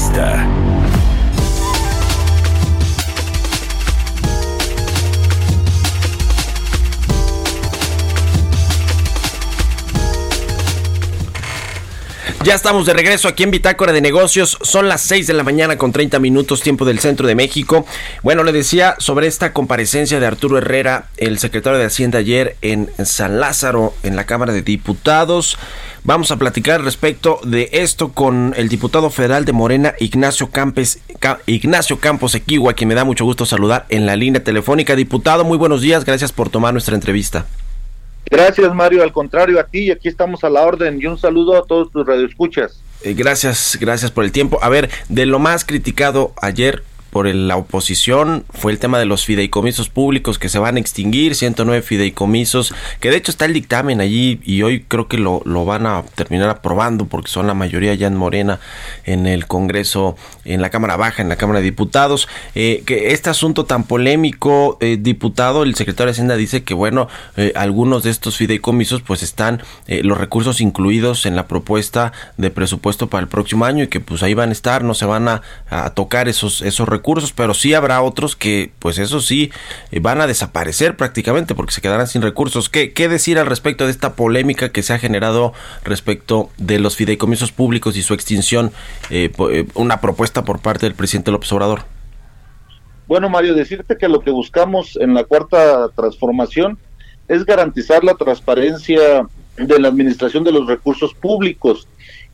Entrevista. Ya estamos de regreso aquí en Bitácora de Negocios. Son las 6 de la mañana con 30 minutos tiempo del centro de México. Bueno, le decía sobre esta comparecencia de Arturo Herrera, el secretario de Hacienda ayer en San Lázaro, en la Cámara de Diputados. Vamos a platicar respecto de esto con el diputado federal de Morena, Ignacio, Campos Equigua, quien me da mucho gusto saludar en la línea telefónica. Diputado, muy buenos días. Gracias por tomar nuestra entrevista. Gracias, Mario. Al contrario, a ti, y aquí estamos a la orden. Y un saludo a todos tus radioescuchas. Eh, gracias, gracias por el tiempo. A ver, de lo más criticado ayer por el- la oposición fue el tema de los fideicomisos públicos que se van a extinguir, 109 fideicomisos, que de hecho está el dictamen allí y hoy creo que lo, lo van a terminar aprobando porque son la mayoría ya en Morena en el Congreso, en la Cámara Baja, en la Cámara de Diputados. Eh, que este asunto tan polémico, eh, diputado, el secretario de Hacienda dice que bueno, eh, algunos de estos fideicomisos pues están eh, los recursos incluidos en la propuesta de presupuesto para el próximo año y que pues ahí van a estar, no se van a, a tocar esos, esos recursos, pero sí habrá otros que pues eso sí eh, van a desaparecer prácticamente porque se quedarán sin recursos. ¿Qué, ¿Qué decir al respecto de esta polémica que se ha generado respecto de los fideicomisos públicos y su extinción? eh, eh, una propuesta por parte del presidente López Obrador. Bueno, Mario, decirte que lo que buscamos en la cuarta transformación es garantizar la transparencia de la administración de los recursos públicos.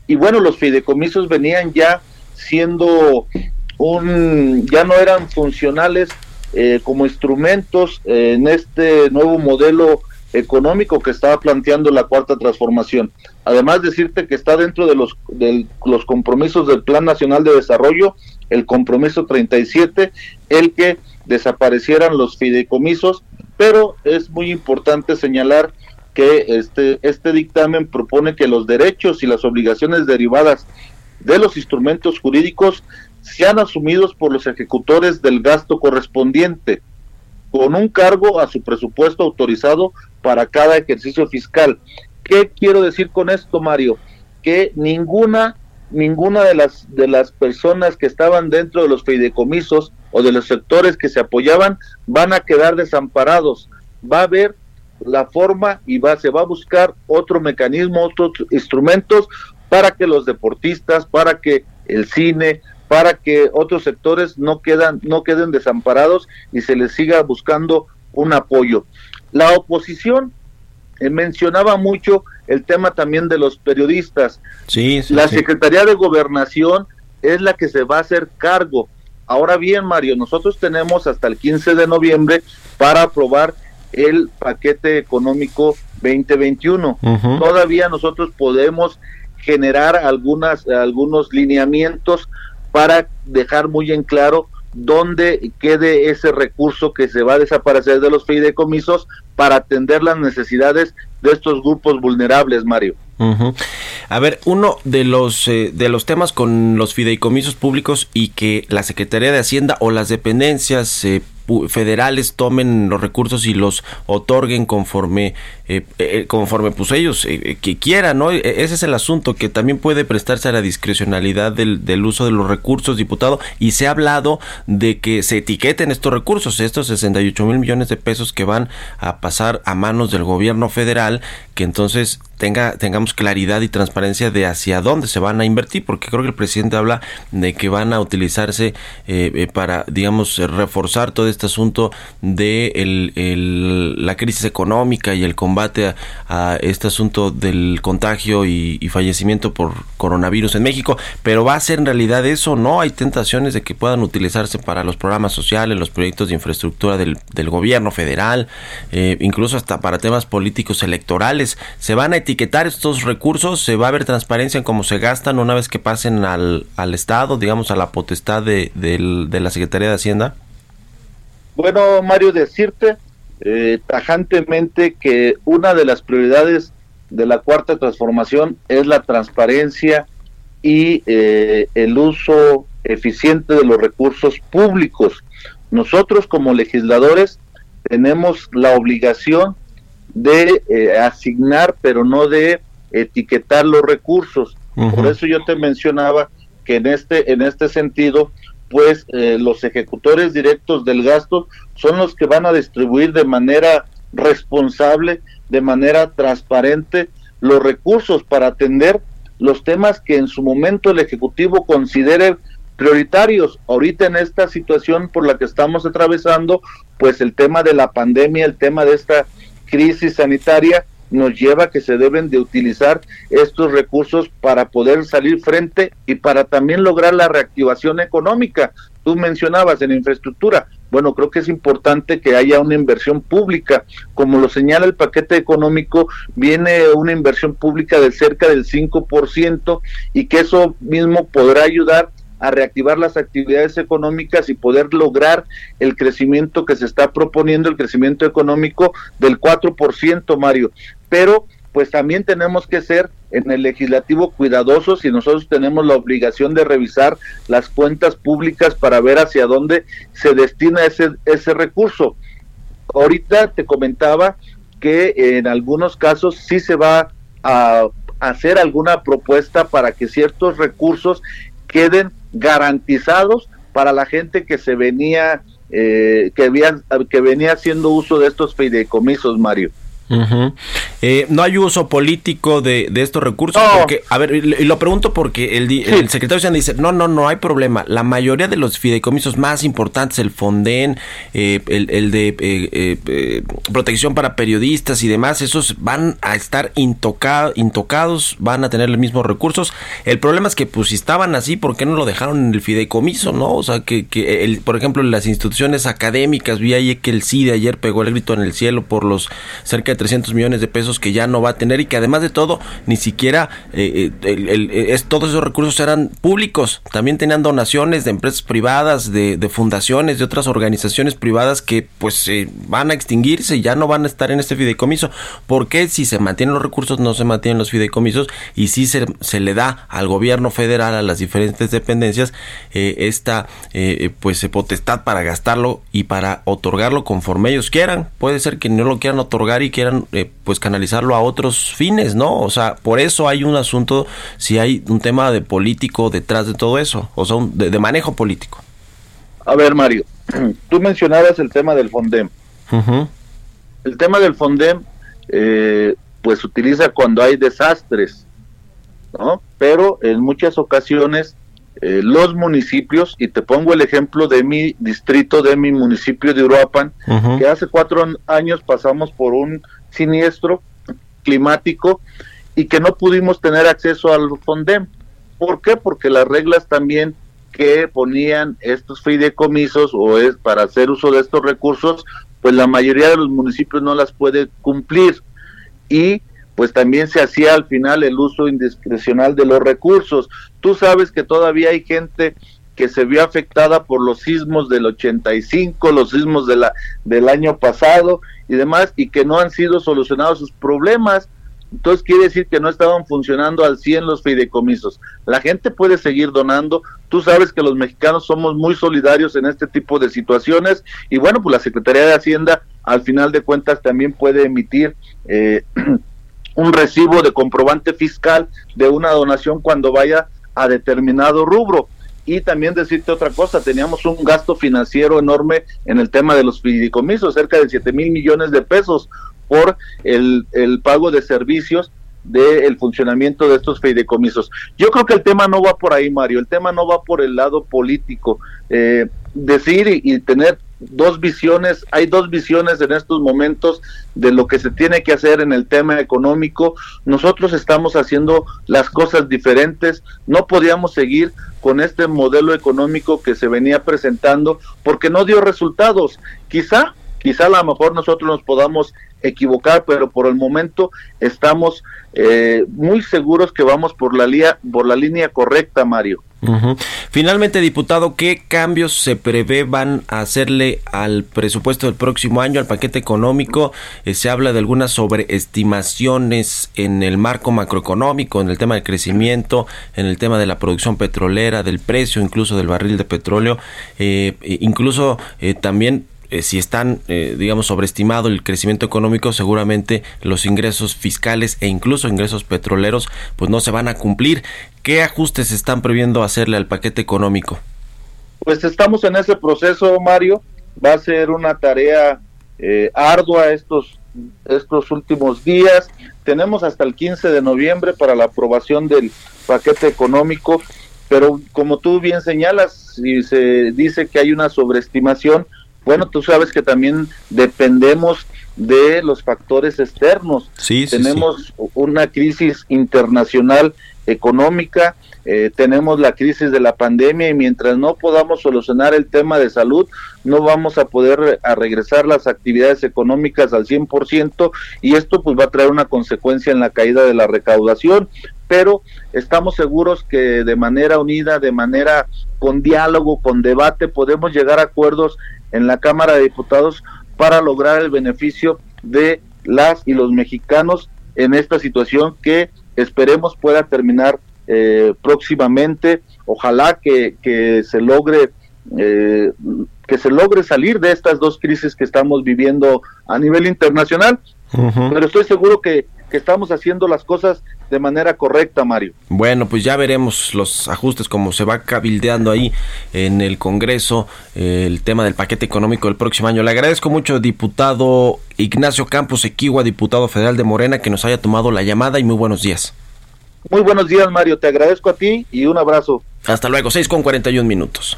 Y bueno, los fideicomisos venían ya siendo un, ya no eran funcionales eh, como instrumentos eh, en este nuevo modelo económico que estaba planteando la cuarta transformación. Además, decirte que está dentro de los, de los compromisos del Plan Nacional de Desarrollo, el compromiso 37, el que desaparecieran los fideicomisos, pero es muy importante señalar que este, este dictamen propone que los derechos y las obligaciones derivadas de los instrumentos jurídicos sean asumidos por los ejecutores del gasto correspondiente, con un cargo a su presupuesto autorizado para cada ejercicio fiscal. ¿Qué quiero decir con esto, Mario? Que ninguna ninguna de las de las personas que estaban dentro de los fideicomisos o de los sectores que se apoyaban van a quedar desamparados. Va a haber la forma y va se va a buscar otro mecanismo, otros instrumentos para que los deportistas, para que el cine, para que otros sectores no quedan no queden desamparados y se les siga buscando un apoyo. La oposición eh, mencionaba mucho el tema también de los periodistas. Sí, sí, la sí. Secretaría de Gobernación es la que se va a hacer cargo. Ahora bien, Mario, nosotros tenemos hasta el 15 de noviembre para aprobar el paquete económico 2021. Ujú. Todavía nosotros podemos generar algunas algunos lineamientos para dejar muy en claro dónde quede ese recurso que se va a desaparecer de los fideicomisos para atender las necesidades de estos grupos vulnerables, Mario. A ver, uno de los eh, de los temas con los fideicomisos públicos y que la Secretaría de Hacienda o las dependencias eh, federales tomen los recursos y los otorguen conforme eh, eh, conforme pues ellos eh, que quieran, ¿no? E- Ese es el asunto que también puede prestarse a la discrecionalidad del, del uso de los recursos, diputado, y se ha hablado de que se etiqueten estos recursos, estos 68 mil millones de pesos que van a pasar a manos del gobierno federal, que entonces tenga tengamos claridad y transparencia de hacia dónde se van a invertir, porque creo que el presidente habla de que van a utilizarse eh, eh, para, digamos, reforzar todo este asunto de el- el- la crisis económica y el combate a, este asunto del contagio y, y fallecimiento por coronavirus en México, pero va a ser en realidad eso, ¿no? Hay tentaciones de que puedan utilizarse para los programas sociales, los proyectos de infraestructura del, del gobierno federal, eh, incluso hasta para temas políticos electorales. ¿Se van a etiquetar estos recursos? ¿Se va a ver transparencia en cómo se gastan una vez que pasen al, al Estado, digamos, a la potestad de, de la Secretaría de Hacienda? Bueno, Mario, decirte eh, tajantemente que una de las prioridades de la cuarta transformación es la transparencia y eh, el uso eficiente de los recursos públicos. Nosotros como legisladores tenemos la obligación de eh, asignar, pero no de etiquetar los recursos. Por eso yo te mencionaba que en este en este sentido pues eh, los ejecutores directos del gasto son los que van a distribuir de manera responsable, de manera transparente los recursos para atender los temas que en su momento el Ejecutivo considere prioritarios. Ahorita en esta situación por la que estamos atravesando, pues el tema de la pandemia, el tema de esta crisis sanitaria, nos lleva a que se deben de utilizar estos recursos para poder salir frente y para también lograr la reactivación económica. Tú mencionabas en infraestructura. Bueno, creo que es importante que haya una inversión pública. Como lo señala el paquete económico, viene una inversión pública de cerca del 5% y que eso mismo podrá ayudar a reactivar las actividades económicas y poder lograr el crecimiento que se está proponiendo, el crecimiento económico del 4%, Mario. Pero pues también tenemos que ser en el legislativo cuidadosos y nosotros tenemos la obligación de revisar las cuentas públicas para ver hacia dónde se destina ese, ese recurso. Ahorita te comentaba que en algunos casos sí se va a hacer alguna propuesta para que ciertos recursos queden garantizados para la gente que se venía eh, que, que venía haciendo uso de estos fideicomisos, Mario. Eh, no hay uso político de, estos recursos. Porque, a ver, y lo pregunto porque el, el secretario se dice: no, no, no hay problema. La mayoría de los fideicomisos más importantes, el Fonden, eh, el, de eh, protección para periodistas y demás, esos van a estar intocados, van a tener los mismos recursos. El problema es que, pues, si estaban así, ¿por qué no lo dejaron en el fideicomiso? ¿No? O sea, que, que el, por ejemplo, las instituciones académicas, vi ahí que el CIDE ayer pegó el grito en el cielo por los cerca de 300 millones de pesos que ya no va a tener y que además de todo ni siquiera eh, eh, es, todos esos recursos eran públicos, también tenían donaciones de empresas privadas, de, fundaciones, de otras organizaciones privadas que pues van a extinguirse y ya no van a estar en este fideicomiso. ¿Por qué si se mantienen los recursos no se mantienen los fideicomisos y si se, se le da al gobierno federal, a las diferentes dependencias, eh, esta pues potestad para gastarlo y para otorgarlo conforme ellos quieran? Puede ser que no lo quieran otorgar y quieran eh, pues canalizarlo a otros fines, ¿no? O sea, por eso hay un asunto, si hay un tema de político detrás de todo eso, o sea, de, manejo político. A ver, Mario, tú mencionabas el tema del Fondem. El tema del Fondem, eh, pues se utiliza cuando hay desastres, ¿no? Pero en muchas ocasiones eh, los municipios, y te pongo el ejemplo de mi distrito, de mi municipio de Uruapan, que hace cuatro años pasamos por un siniestro climático y que no pudimos tener acceso al FONDEM. ¿Por qué? Porque las reglas también que ponían estos fideicomisos o es para hacer uso de estos recursos, pues la mayoría de los municipios no las puede cumplir y pues también se hacía al final el uso indiscrecional de los recursos. Tú sabes que todavía hay gente que se vio afectada por los sismos del 85, los sismos de la, del año pasado y demás, y que no han sido solucionados sus problemas. Entonces quiere decir que no estaban funcionando al 100 los fideicomisos. La gente puede seguir donando. Tú sabes que los mexicanos somos muy solidarios en este tipo de situaciones y bueno, pues la Secretaría de Hacienda al final de cuentas también puede emitir eh, un recibo de comprobante fiscal de una donación cuando vaya a determinado rubro y también decirte otra cosa, teníamos un gasto financiero enorme en el tema de los fideicomisos, cerca de 7 mil millones de pesos por el, el pago de servicios del funcionamiento de estos fideicomisos. Yo creo que el tema no va por ahí, Mario, el tema no va por el lado político. Eh, decir y, tener dos visiones, hay dos visiones en estos momentos de lo que se tiene que hacer en el tema económico. Nosotros estamos haciendo las cosas diferentes, no podíamos seguir con este modelo económico que se venía presentando porque no dio resultados. Quizá Quizá a lo mejor nosotros nos podamos equivocar, pero por el momento estamos eh, muy seguros que vamos por la, línea, por la línea correcta, Mario. Finalmente, diputado, ¿qué cambios se prevé van a hacerle al presupuesto del próximo año, al paquete económico? Eh, se habla de algunas sobreestimaciones en el marco macroeconómico, en el tema del crecimiento, en el tema de la producción petrolera, del precio incluso del barril de petróleo, eh, e incluso también eh, si están, eh, digamos, sobreestimado el crecimiento económico, seguramente los ingresos fiscales e incluso ingresos petroleros, pues no se van a cumplir. ¿Qué ajustes están previendo hacerle al paquete económico? Pues estamos en ese proceso, Mario. Va a ser una tarea eh, ardua estos, estos últimos días. Tenemos hasta el 15 de noviembre para la aprobación del paquete económico, pero como tú bien señalas, si se dice que hay una sobreestimación, bueno, tú sabes que también dependemos de los factores externos. Sí, tenemos una crisis internacional económica, eh, tenemos la crisis de la pandemia y mientras no podamos solucionar el tema de salud, no vamos a poder a regresar las actividades económicas al 100% y esto pues va a traer una consecuencia en la caída de la recaudación, pero estamos seguros que de manera unida, de manera con diálogo, con debate, podemos llegar a acuerdos en la Cámara de Diputados para lograr el beneficio de las y los mexicanos en esta situación que esperemos pueda terminar eh, próximamente. Ojalá que, que se logre eh, que se logre salir de estas dos crisis que estamos viviendo a nivel internacional. Pero estoy seguro que, que estamos haciendo las cosas de manera correcta, Mario. Bueno, pues ya veremos los ajustes, como se va cabildeando ahí en el Congreso eh, el tema del paquete económico del próximo año. Le agradezco mucho, diputado Ignacio Campos Equigua, diputado federal de Morena, que nos haya tomado la llamada y muy buenos días. Muy buenos días, Mario. Te agradezco a ti y un abrazo. Hasta luego, 6 con 41 minutos.